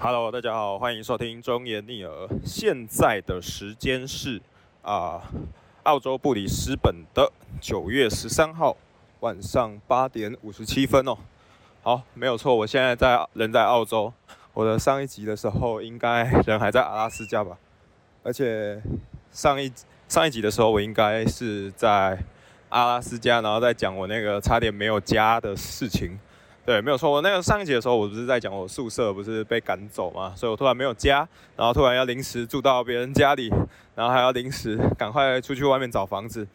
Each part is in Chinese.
Hello，大家好，欢迎收听中言逆耳。现在的时间是啊，澳洲布里斯本的九月十三号晚上八点五十七分哦。好，没有错，我现在在人在澳洲。我的上一集的时候，应该人还在阿拉斯加吧？而且上一上一集的时候，我应该是在阿拉斯加，然后在讲我那个差点没有家的事情。对，没有错。我那个上一节的时候，我不是在讲我宿舍不是被赶走嘛，所以我突然没有家，然后突然要临时住到别人家里，然后还要临时赶快出去外面找房子。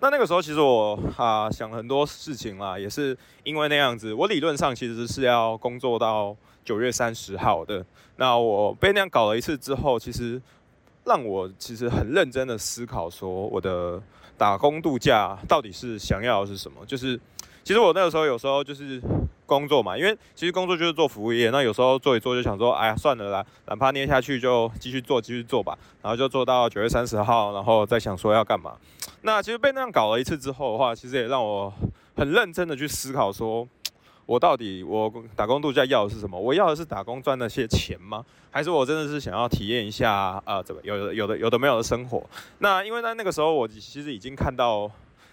那那个时候其实我啊想很多事情啦，也是因为那样子。我理论上其实是要工作到九月三十号的。那我被那样搞了一次之后，其实让我其实很认真的思考说，我的打工度假到底是想要的是什么？就是其实我那个时候有时候就是。工作嘛，因为其实工作就是做服务业，那有时候做一做就想说，哎呀，算了啦，哪怕捏下去就继续做，继续做吧，然后就做到九月三十号，然后再想说要干嘛。那其实被那样搞了一次之后的话，其实也让我很认真的去思考，说我到底我打工度假要的是什么？我要的是打工赚那些钱吗？还是我真的是想要体验一下啊，怎么有有的有的没有的生活？那因为在那个时候，我其实已经看到。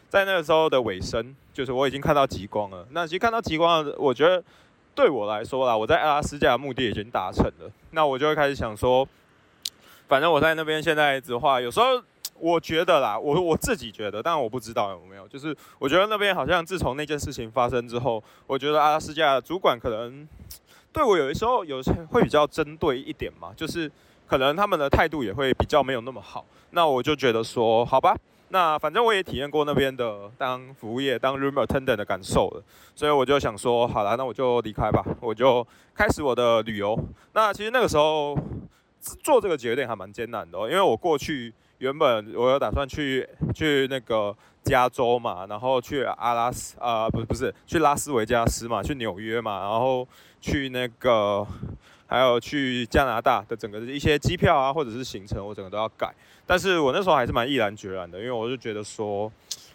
在那个时候的尾声，就是我已经看到极光了。那其实看到极光，我觉得对我来说啦，我在阿拉斯加的目的已经达成了。那我就会开始想说，反正我在那边现在的话，有时候我觉得啦，我我自己觉得，但我不知道有没有，就是我觉得那边好像自从那件事情发生之后，我觉得阿拉斯加的主管可能对我有的时候有些会比较针对一点嘛，就是可能他们的态度也会比较没有那么好。那我就觉得说，好吧。那反正我也体验过那边的当服务业、当 room attendant 的感受了，所以我就想说，好了，那我就离开吧，我就开始我的旅游。那其实那个时候做这个决定还蛮艰难的，因为我过去原本我有打算去去那个加州嘛，然后去阿拉斯啊，不是不是去拉斯维加斯嘛，去纽约嘛，然后去那个。还有去加拿大的整个的一些机票啊，或者是行程，我整个都要改。但是我那时候还是蛮毅然决然的，因为我就觉得说，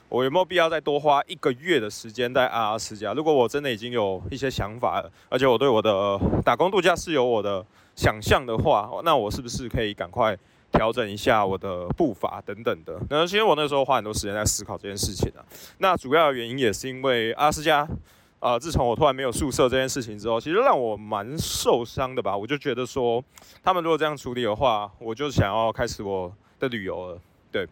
我有没有必要再多花一个月的时间在阿拉斯加？如果我真的已经有一些想法了，而且我对我的打工度假是有我的想象的话，那我是不是可以赶快调整一下我的步伐等等的？那其实我那时候花很多时间在思考这件事情啊。那主要的原因也是因为阿拉斯加。啊！自从我突然没有宿舍这件事情之后，其实让我蛮受伤的吧。我就觉得说，他们如果这样处理的话，我就想要开始我的旅游了。对，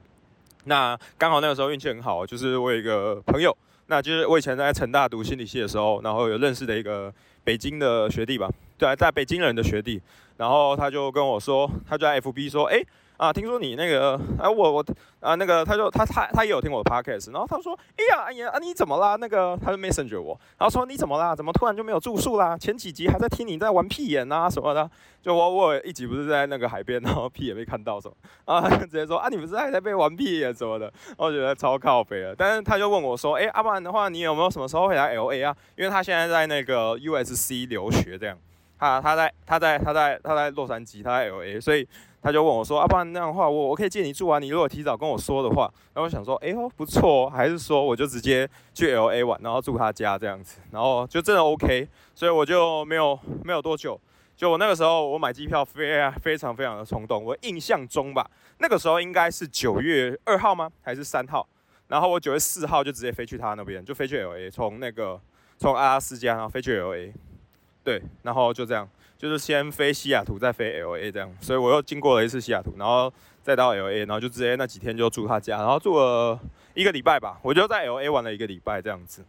那刚好那个时候运气很好，就是我有一个朋友，那就是我以前在成大读心理系的时候，然后有认识的一个北京的学弟吧，对，在北京人的学弟，然后他就跟我说，他就 FB 说，哎。啊，听说你那个，啊，我我啊，那个，他就他他他也有听我的 podcast，然后他说，哎呀，哎呀，啊你怎么啦？那个他就 messenger 我，然后说你怎么啦？怎么突然就没有住宿啦？前几集还在听你在玩屁眼啊什么的，就我我一集不是在那个海边，然后屁眼被看到什么，啊，直接说啊，你不是还在被玩屁眼什么的，我觉得超靠北了。但是他就问我说，哎，阿不然的话，你有没有什么时候会来 LA 啊？因为他现在在那个 USC 留学这样，他他在他在他在他在洛杉矶，他在 LA，所以。他就问我说：“啊，不然那样的话，我我可以借你住啊。你如果提早跟我说的话，然后我想说，哎呦不错，还是说我就直接去 L A 玩，然后住他家这样子，然后就真的 OK。所以我就没有没有多久，就我那个时候我买机票非非常非常的冲动。我印象中吧，那个时候应该是九月二号吗？还是三号？然后我九月四号就直接飞去他那边，就飞去 L A，从那个从阿拉斯加然后飞去 L A，对，然后就这样。”就是先飞西雅图，再飞 L A 这样，所以我又经过了一次西雅图，然后再到 L A，然后就直接那几天就住他家，然后住了一个礼拜吧，我就在 L A 玩了一个礼拜这样子，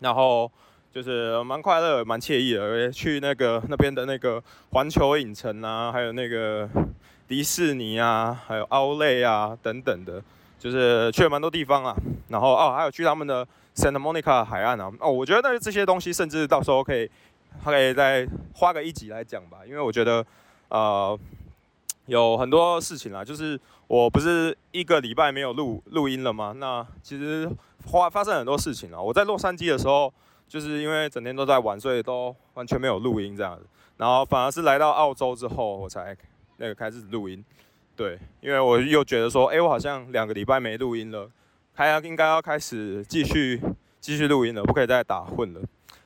然后就是蛮快乐、蛮惬意的，去那个那边的那个环球影城啊，还有那个迪士尼啊，还有奥莱啊等等的，就是去了蛮多地方啊，然后哦，还有去他们的 Santa Monica 海岸啊，哦，我觉得这些东西甚至到时候可以。可以再花个一集来讲吧，因为我觉得，呃，有很多事情啦，就是我不是一个礼拜没有录录音了吗？那其实发发生很多事情啊。我在洛杉矶的时候，就是因为整天都在玩，所以都完全没有录音这样子。然后反而是来到澳洲之后，我才那个开始录音。对，因为我又觉得说，哎，我好像两个礼拜没录音了，还要应该要开始继续继续录音了，不可以再打混了。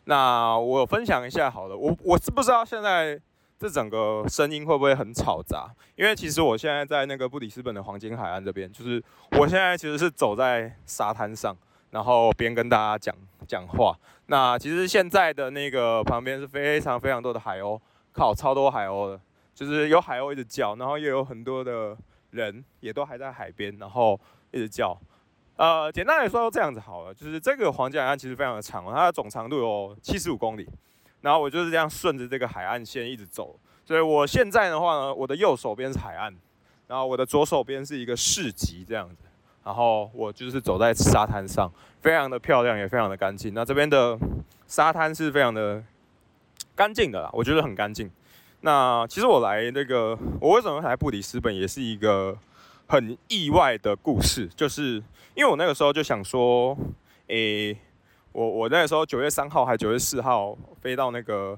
那我分享一下好了，我我是不知道现在这整个声音会不会很嘈杂？因为其实我现在在那个布里斯本的黄金海岸这边，就是我现在其实是走在沙滩上，然后边跟大家讲讲话。那其实现在的那个旁边是非常非常多的海鸥，靠，超多海鸥的，就是有海鸥一直叫，然后也有很多的人也都还在海边，然后一直叫。呃，简单来说这样子好了，就是这个黄金海岸其实非常的长，它的总长度有七十五公里，然后我就是这样顺着这个海岸线一直走，所以我现在的话呢，我的右手边是海岸，然后我的左手边是一个市集这样子，然后我就是走在沙滩上，非常的漂亮，也非常的干净。那这边的沙滩是非常的干净的啦，我觉得很干净。那其实我来那个，我为什么来布里斯本，也是一个很意外的故事，就是。因为我那个时候就想说，诶，我我那个时候九月三号还九月四号飞到那个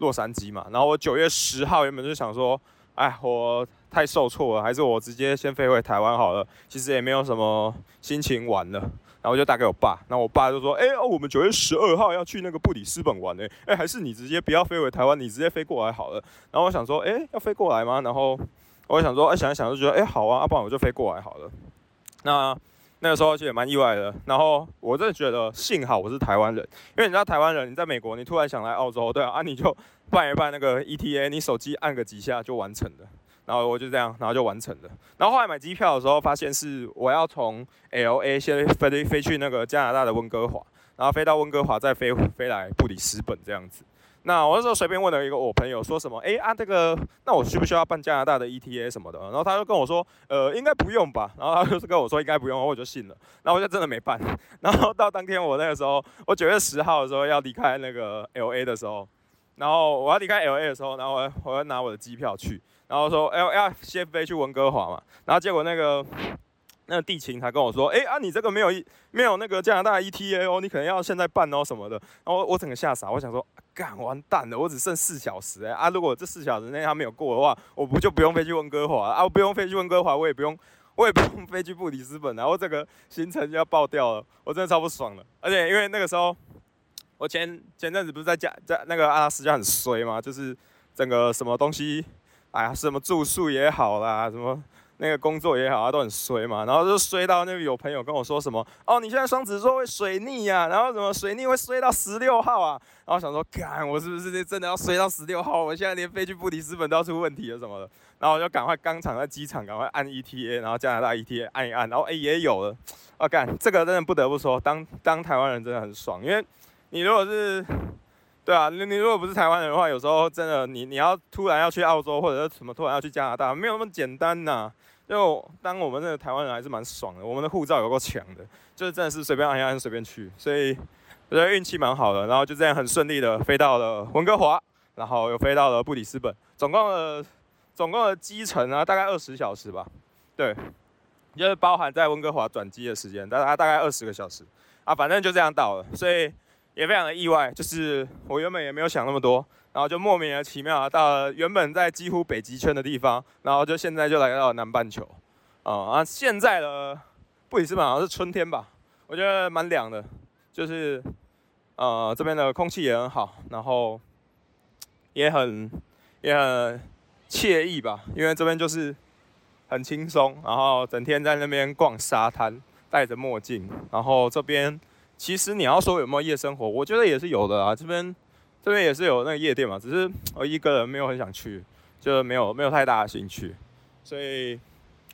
洛杉矶嘛，然后我九月十号原本就想说，哎，我太受挫了，还是我直接先飞回台湾好了。其实也没有什么心情玩了，然后我就打给我爸，然后我爸就说，哎，哦，我们九月十二号要去那个布里斯本玩呢，哎，还是你直接不要飞回台湾，你直接飞过来好了。然后我想说，哎，要飞过来吗？然后我想说，哎，想一想就觉得，哎，好啊，不然我就飞过来好了。那。那个时候其实也蛮意外的，然后我真的觉得幸好我是台湾人，因为你知道台湾人你在美国，你突然想来澳洲，对啊，啊你就办一办那个 ETA，你手机按个几下就完成了，然后我就这样，然后就完成了。然后后来买机票的时候，发现是我要从 LA 先飞飞去那个加拿大的温哥华，然后飞到温哥华再飞飞来布里斯本这样子。那我那时候随便问了一个我朋友，说什么？哎啊，这个，那我需不需要办加拿大的 ETA 什么的？然后他就跟我说，呃，应该不用吧。然后他就是跟我说应该不用，我就信了。然后我就真的没办。然后到当天我那个时候，我九月十号的时候要离开那个 LA 的时候，然后我要离开 LA 的时候，然后我要我要拿我的机票去，然后说，哎，要先飞去温哥华嘛。然后结果那个。那个地勤才跟我说，哎啊，你这个没有一没有那个加拿大 ETA 哦，你可能要现在办哦什么的。然后我整个吓傻，我想说，干完蛋了，我只剩四小时哎啊！如果这四小时内他没有过的话，我不就不用飞去温哥华啊？我不用飞去温哥华，我也不用，我也不用飞去布里斯本，然后这个行程就要爆掉了，我真的超不爽了。而且因为那个时候，我前前阵子不是在加在那个阿拉斯加很衰嘛，就是整个什么东西，哎呀，什么住宿也好啦，什么。那个工作也好，他都很衰嘛，然后就衰到那个有朋友跟我说什么，哦，你现在双子座会水逆呀，然后什么水逆会衰到十六号啊，然后想说，干我是不是真的要衰到十六号？我现在连飞去布里斯本都要出问题了什么的，然后我就赶快刚场在机场赶快按 ETA，然后加拿大 ETA 按一按，然后哎也有了，啊干，这个真的不得不说，当当台湾人真的很爽，因为你如果是。对啊，你你如果不是台湾人的话，有时候真的你你要突然要去澳洲或者是什么突然要去加拿大，没有那么简单呐。就当我们这个台湾人还是蛮爽的，我们的护照有够强的，就是真的是随便按一按随便去，所以我觉得运气蛮好的。然后就这样很顺利的飞到了温哥华，然后又飞到了布里斯本，总共的总共的机程啊大概二十小时吧，对，就是包含在温哥华转机的时间，大概大概二十个小时啊，反正就这样到了，所以。也非常的意外，就是我原本也没有想那么多，然后就莫名其妙到了原本在几乎北极圈的地方，然后就现在就来到了南半球，啊啊！现在的布里斯本好像是春天吧，我觉得蛮凉的，就是呃这边的空气也很好，然后也很也很惬意吧，因为这边就是很轻松，然后整天在那边逛沙滩，戴着墨镜，然后这边。其实你要说有没有夜生活，我觉得也是有的啊。这边这边也是有那个夜店嘛，只是我一个人没有很想去，就没有没有太大的兴趣。所以，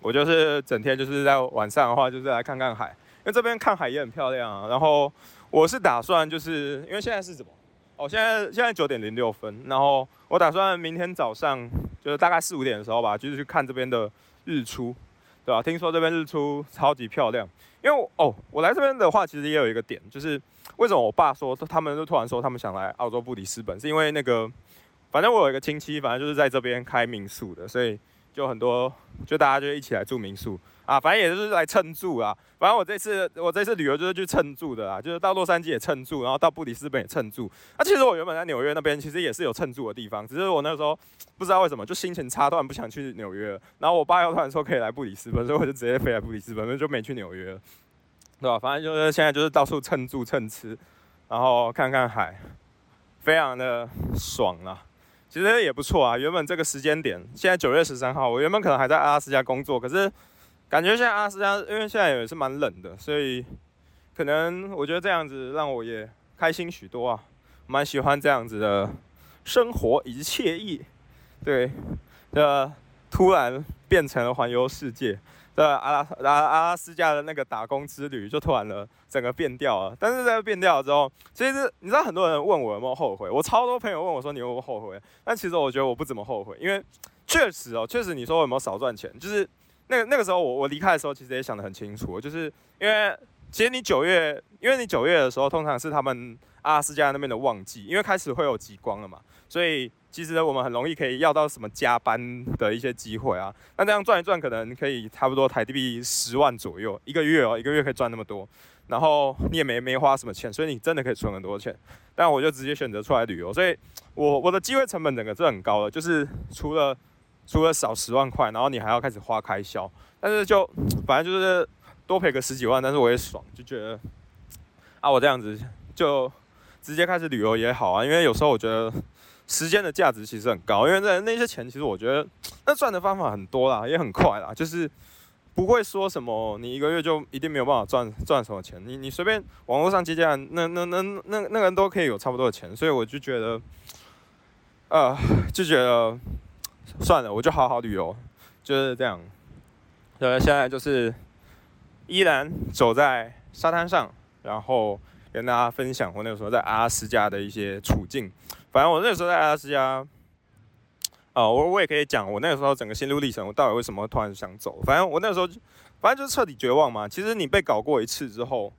我就是整天就是在晚上的话，就是来看看海，因为这边看海也很漂亮啊。然后我是打算就是因为现在是什么？哦，现在现在九点零六分，然后我打算明天早上就是大概四五点的时候吧，就是去看这边的日出，对吧？听说这边日出超级漂亮。因为哦，我来这边的话，其实也有一个点，就是为什么我爸说他们就突然说他们想来澳洲布里斯本，是因为那个，反正我有一个亲戚，反正就是在这边开民宿的，所以就很多，就大家就一起来住民宿。啊，反正也就是来蹭住啊。反正我这次我这次旅游就是去蹭住的啊，就是到洛杉矶也蹭住，然后到布里斯本也蹭住。那其实我原本在纽约那边其实也是有蹭住的地方，只是我那时候不知道为什么就心情差，突然不想去纽约。然后我爸又突然说可以来布里斯本，所以我就直接飞来布里斯本，就没去纽约了，对吧？反正就是现在就是到处蹭住蹭吃，然后看看海，非常的爽啊。其实也不错啊。原本这个时间点，现在九月十三号，我原本可能还在阿拉斯加工作，可是感觉现在阿拉斯加因为现在也是蛮冷的，所以可能我觉得这样子让我也开心许多啊，蛮喜欢这样子的生活以及惬意。对，呃，突然变成了环游世界。的阿拉阿阿拉斯加的那个打工之旅就突然了，整个变掉了。但是在变掉了之后，其实你知道很多人问我有没有后悔，我超多朋友问我说你有没有后悔？但其实我觉得我不怎么后悔，因为确实哦，确实你说我有没有少赚钱，就是那个那个时候我我离开的时候，其实也想得很清楚，就是因为其实你九月，因为你九月的时候通常是他们阿拉斯加那边的旺季，因为开始会有极光了嘛，所以。其实我们很容易可以要到什么加班的一些机会啊，那这样转一转，可能可以差不多台币十万左右一个月哦，一个月可以赚那么多，然后你也没没花什么钱，所以你真的可以存很多钱。但我就直接选择出来旅游，所以我我的机会成本整个是很高的，就是除了除了少十万块，然后你还要开始花开销，但是就 反正就是多赔个十几万，但是我也爽，就觉得啊，我这样子就直接开始旅游也好啊，因为有时候我觉得。时间的价值其实很高，因为那那些钱其实我觉得 那赚的方法很多啦，也很快啦，就是不会说什么你一个月就一定没有办法赚赚什么钱，你你随便网络上接接那那那那那个人都可以有差不多的钱，所以我就觉得，呃，就觉得算了，我就好好旅游，就是这样。呃，现在就是依然走在沙滩上，然后跟大家分享我那个时候在阿拉斯加的一些处境。反正我那个时候在阿拉斯加，啊，我我也可以讲我那个时候整个心路历程，我到底为什么突然想走。反正我那个时候，反正就是彻底绝望嘛。其实你被搞过一次之后，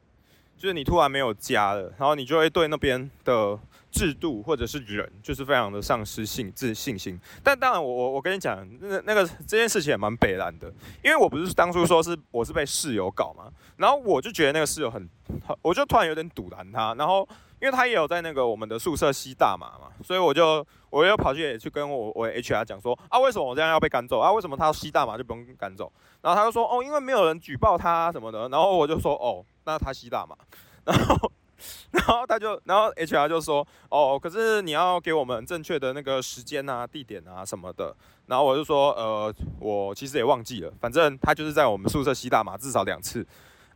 就是你突然没有家了，然后你就会对那边的制度或者是人，就是非常的丧失信自信心。但当然，我我我跟你讲，那那个这件事情也蛮北蓝的，因为我不是当初说是我是被室友搞嘛，然后我就觉得那个室友很，我就突然有点堵拦他，然后。因为他也有在那个我们的宿舍吸大麻嘛，所以我就我又跑去也去跟我我 HR 讲说啊，为什么我这样要被赶走啊？为什么他吸大麻就不用赶走？然后他就说哦，因为没有人举报他什么的。然后我就说哦，那他吸大麻。然后然后他就然后 HR 就说哦，可是你要给我们正确的那个时间啊、地点啊什么的。然后我就说呃，我其实也忘记了，反正他就是在我们宿舍吸大麻至少两次。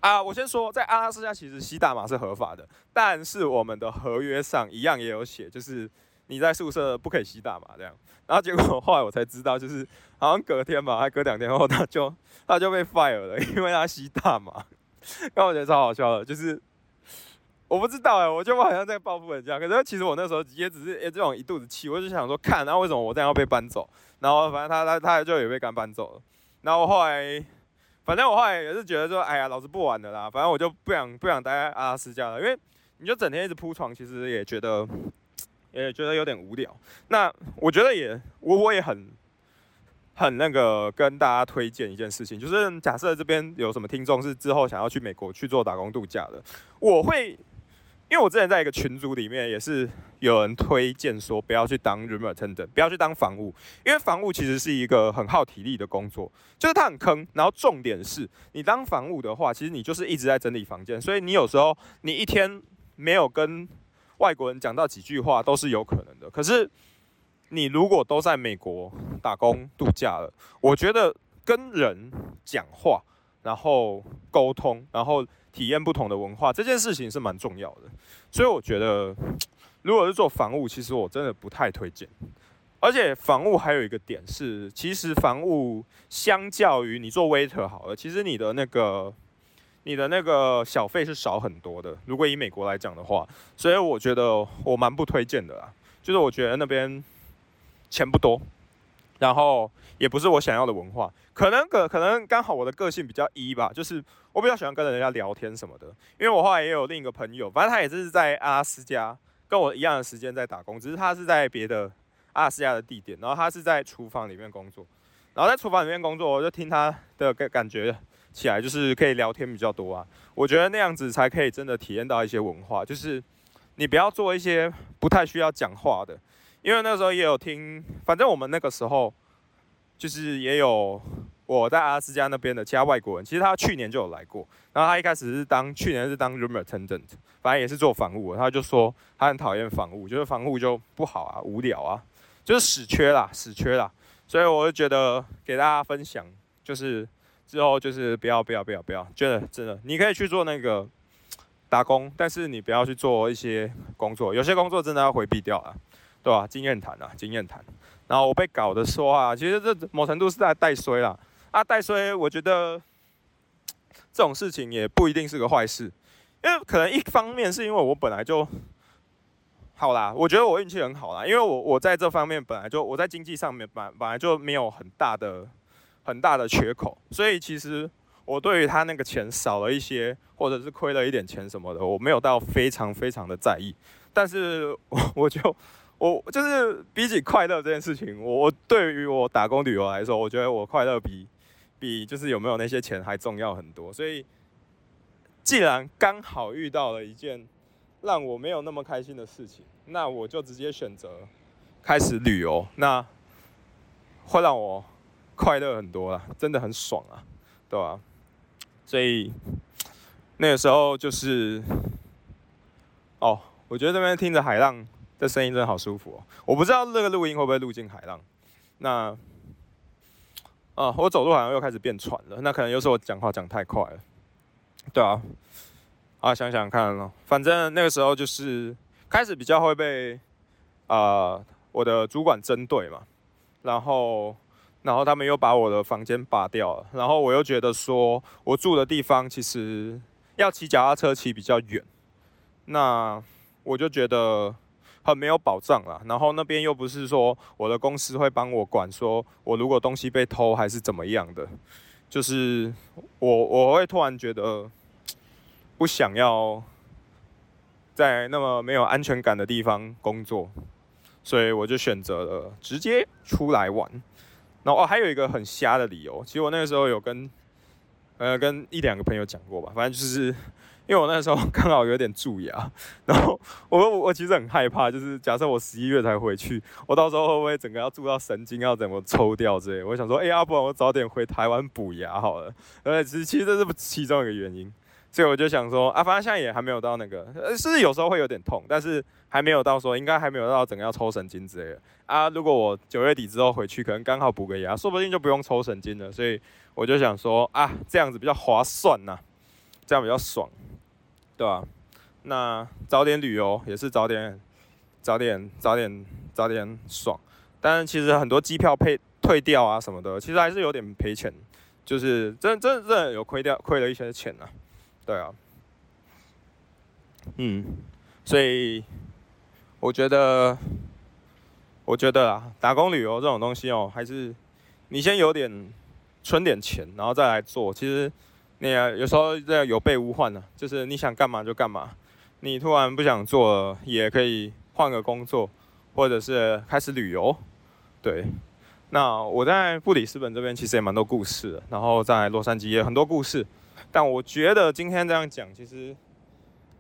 啊，我先说，在阿拉斯加其实吸大麻是合法的，但是我们的合约上一样也有写，就是你在宿舍不可以吸大麻这样。然后结果后来我才知道，就是好像隔天吧，还隔两天后，他就他就被 fire 了，因为他吸大麻。刚我觉得超好笑的，就是我不知道哎，我就好像在报复人家，可是其实我那时候也只是诶这种一肚子气，我就想说看，然后为什么我这样要被搬走？然后反正他他他就也被赶搬走了。然后后来。反正我后来也是觉得说，哎呀，老子不玩了啦。反正我就不想不想待在阿拉斯加了，因为你就整天一直铺床，其实也觉得也觉得有点无聊。那我觉得也我我也很很那个跟大家推荐一件事情，就是假设这边有什么听众是之后想要去美国去做打工度假的，我会。因为我之前在一个群组里面，也是有人推荐说不要去当 room attendant，不要去当房务，因为房务其实是一个很耗体力的工作，就是它很坑。然后重点是你当房务的话，其实你就是一直在整理房间，所以你有时候你一天没有跟外国人讲到几句话都是有可能的。可是你如果都在美国打工度假了，我觉得跟人讲话，然后沟通，然后。体验不同的文化这件事情是蛮重要的，所以我觉得，如果是做房务，其实我真的不太推荐。而且房务还有一个点是，其实房务相较于你做 waiter 好了，其实你的那个你的那个小费是少很多的。如果以美国来讲的话，所以我觉得我蛮不推荐的啦。就是我觉得那边钱不多，然后也不是我想要的文化。可能可可能刚好我的个性比较一吧，就是。我比较喜欢跟人家聊天什么的，因为我后来也有另一个朋友，反正他也是在阿拉斯加，跟我一样的时间在打工，只是他是在别的阿拉斯加的地点，然后他是在厨房里面工作，然后在厨房里面工作，我就听他的感感觉起来就是可以聊天比较多啊，我觉得那样子才可以真的体验到一些文化，就是你不要做一些不太需要讲话的，因为那时候也有听，反正我们那个时候就是也有。我在阿拉斯加那边的其他外国人，其实他去年就有来过。然后他一开始是当去年是当 room attendant，反正也是做房务。他就说他很讨厌房务，觉得房务就不好啊，无聊啊。就是死缺啦，死缺啦。所以我就觉得给大家分享，就是之后就是不要不要不要不要，真的真的，你可以去做那个打工，但是你不要去做一些工作，有些工作真的要回避掉啊，对吧？经验谈啊，经验谈。然后我被搞的说啊，其实这某程度是在带衰啦。啊，带衰，我觉得这种事情也不一定是个坏事，因为可能一方面是因为我本来就好啦，我觉得我运气很好啦，因为我我在这方面本来就我在经济上面本本来就没有很大的很大的缺口，所以其实我对于他那个钱少了一些，或者是亏了一点钱什么的，我没有到非常非常的在意，但是我我就。我就是比起快乐这件事情，我我对于我打工旅游来说，我觉得我快乐比比就是有没有那些钱还重要很多。所以，既然刚好遇到了一件让我没有那么开心的事情，那我就直接选择开始旅游，那会让我快乐很多了，真的很爽啊，对吧？所以那个时候就是，哦，我觉得这边听着海浪。的声音真的好舒服哦！我不知道这个录音会不会录进海浪。那，啊，我走路好像又开始变喘了。那可能又是我讲话讲太快了。对啊，啊，想想看咯，反正那个时候就是开始比较会被啊我的主管针对嘛。然后，然后他们又把我的房间拔掉了。然后我又觉得说我住的地方其实要骑脚踏车骑比较远。那我就觉得。很没有保障啦，然后那边又不是说我的公司会帮我管，说我如果东西被偷还是怎么样的，就是我我会突然觉得不想要在那么没有安全感的地方工作，所以我就选择了直接出来玩。然后哦，还有一个很瞎的理由，其实我那个时候有跟呃跟一两个朋友讲过吧，反正就是。因为我那时候刚好有点蛀牙，然后我我其实很害怕，就是假设我十一月才回去，我到时候会不会整个要蛀到神经要怎么抽掉之类？我想说，哎呀，不然我早点回台湾补牙好了。呃，其实其实这是其中一个原因，所以我就想说，啊，反正现在也还没有到那个，呃，是有时候会有点痛，但是还没有到说应该还没有到整个要抽神经之类的。啊，如果我九月底之后回去，可能刚好补个牙，说不定就不用抽神经了。所以我就想说，啊，这样子比较划算呐，这样比较爽。对吧？那早点旅游也是早点、早点、早点、早点爽。但是其实很多机票配退掉啊什么的，其实还是有点赔钱，就是真真真的有亏掉，亏了一些钱呐。对啊，嗯，所以我觉得，我觉得啊，打工旅游这种东西哦，还是你先有点存点钱，然后再来做，其实。你有时候这有备无患呢，就是你想干嘛就干嘛。你突然不想做了，也可以换个工作，或者是开始旅游。对，那我在布里斯本这边其实也蛮多故事的，然后在洛杉矶也很多故事。但我觉得今天这样讲，其实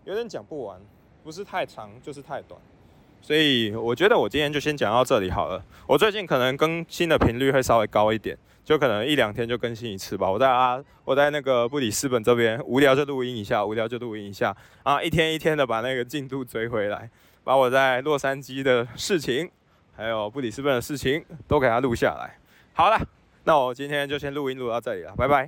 有点讲不完，不是太长就是太短。所以我觉得我今天就先讲到这里好了。我最近可能更新的频率会稍微高一点。就可能一两天就更新一次吧。我在啊，我在那个布里斯本这边无聊就录音一下，无聊就录音一下啊，一天一天的把那个进度追回来，把我在洛杉矶的事情，还有布里斯本的事情都给它录下来。好了，那我今天就先录音录到这里了，拜拜。